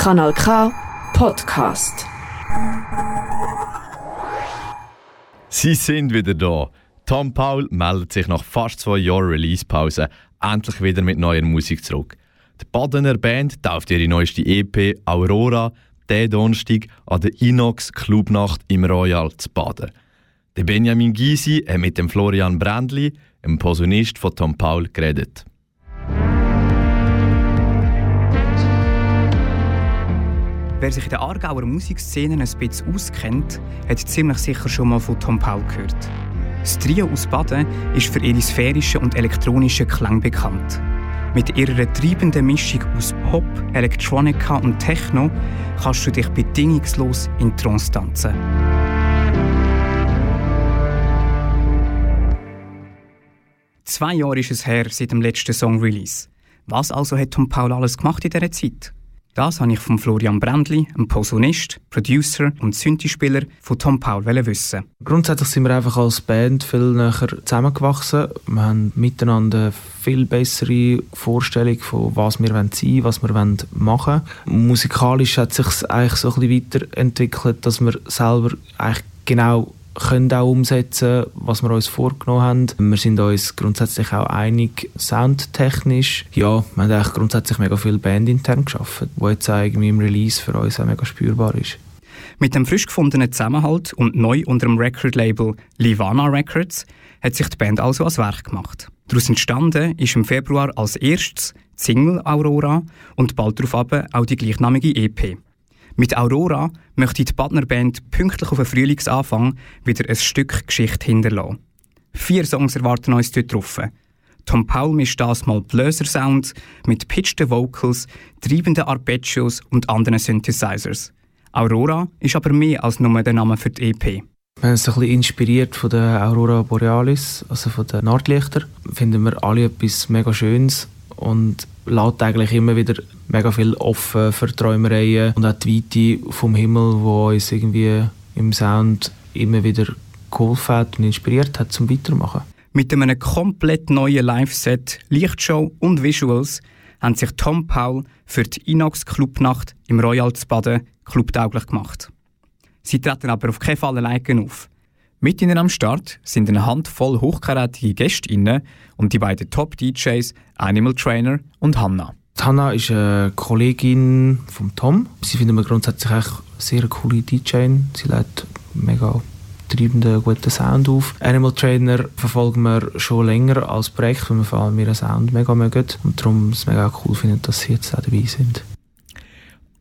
Kanal K Podcast. Sie sind wieder da. Tom Paul meldet sich nach fast zwei Jahren Release-Pause endlich wieder mit neuer Musik zurück. Die Badener Band tauft ihre neueste EP Aurora diesen Donnerstag an der Inox Clubnacht im Royal zu Baden. Der Benjamin Gysi hat mit dem Florian Brändli, dem Posaunist von Tom Paul, geredet. Wer sich in der Aargauer Musikszene ein bisschen auskennt, hat ziemlich sicher schon mal von Tom Paul gehört. Das Trio aus Baden ist für ihre sphärischen und elektronischen Klang bekannt. Mit ihrer treibenden Mischung aus Pop, Elektronika und Techno kannst du dich bedingungslos in Trance tanzen. Zwei Jahre ist es her seit dem letzten Song-Release. Was also hat Tom Paul alles gemacht in dieser Zeit? Das habe ich von Florian Brändli, einem Posaunist, Producer und Synthi-Spieler von Tom Paul wissen. Grundsätzlich sind wir einfach als Band viel näher zusammengewachsen. Wir haben miteinander eine viel bessere Vorstellung von was wir sein wollen, was wir machen wollen. Musikalisch hat sich eigentlich so ein bisschen weiterentwickelt, dass wir selber eigentlich genau können auch umsetzen, was wir uns vorgenommen haben. Wir sind uns grundsätzlich auch einig, soundtechnisch. Ja, wir haben eigentlich grundsätzlich mega viel Band intern geschaffen, wo jetzt irgendwie im Release für uns auch mega spürbar ist. Mit dem frisch gefundenen Zusammenhalt und neu unter dem Recordlabel Livana Records hat sich die Band also als Werk gemacht. Daraus entstanden ist im Februar als erstes die Single Aurora und bald darauf auch die gleichnamige EP. Mit Aurora möchte die Partnerband pünktlich auf den Frühlingsanfang wieder ein Stück Geschichte hinterlassen. Vier Songs erwarten uns dort drauf. Tom Paul mischt das mal Blöser-Sounds mit pitchten Vocals, treibenden Arpeggios und anderen Synthesizers. Aurora ist aber mehr als nur der Name für die EP. Wir haben uns ein bisschen inspiriert von der Aurora Borealis, also von den Nordlichtern. Finden wir alle etwas mega Schönes und lässt eigentlich immer wieder mega viel offen für Träumereien und auch die Weite vom Himmel, wo uns irgendwie im Sound immer wieder geholfen hat und inspiriert hat zum Weitermachen. Mit einem komplett neuen Live-Set, Lichtshow und Visuals haben sich Tom Paul für die Inox Clubnacht im Royal zu Baden clubtauglich gemacht. Sie treten aber auf keinen Fall alleine auf. Mit ihnen am Start sind eine Handvoll hochkarätige Gäste und die beiden Top-DJs Animal Trainer und Hanna. Hanna ist eine Kollegin von Tom. Sie findet mir grundsätzlich echt sehr coole DJ. Sie legt mega treibenden, guten Sound auf. Animal Trainer verfolgen wir schon länger als Projekt, weil wir vor allem ihren Sound mega mögen. Und darum ist es mega cool finden, dass sie jetzt auch dabei sind.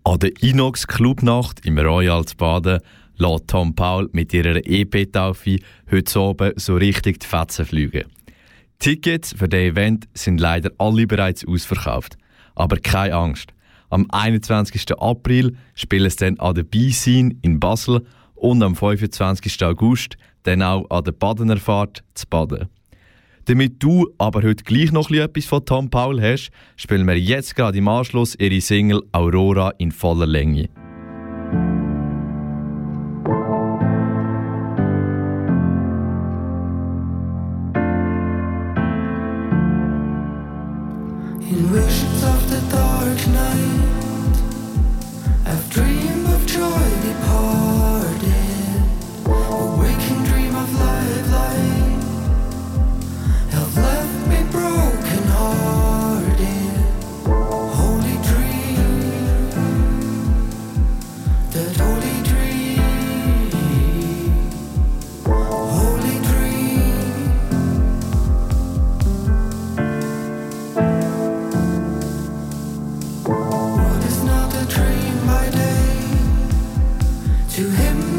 An der Inox Clubnacht im Royal zu Baden lässt Tom Paul mit ihrer EP-Taufe heute oben so richtig die Fetzen fliegen. Tickets für das Event sind leider alle bereits ausverkauft. Aber keine Angst. Am 21. April spielen es dann an der B-Scene in Basel und am 25. August dann auch an der Badener Fahrt zu Baden. Damit du aber heute gleich noch etwas von Tom Paul hast, spielen wir jetzt gerade im Anschluss ihre Single Aurora in voller Länge. to him.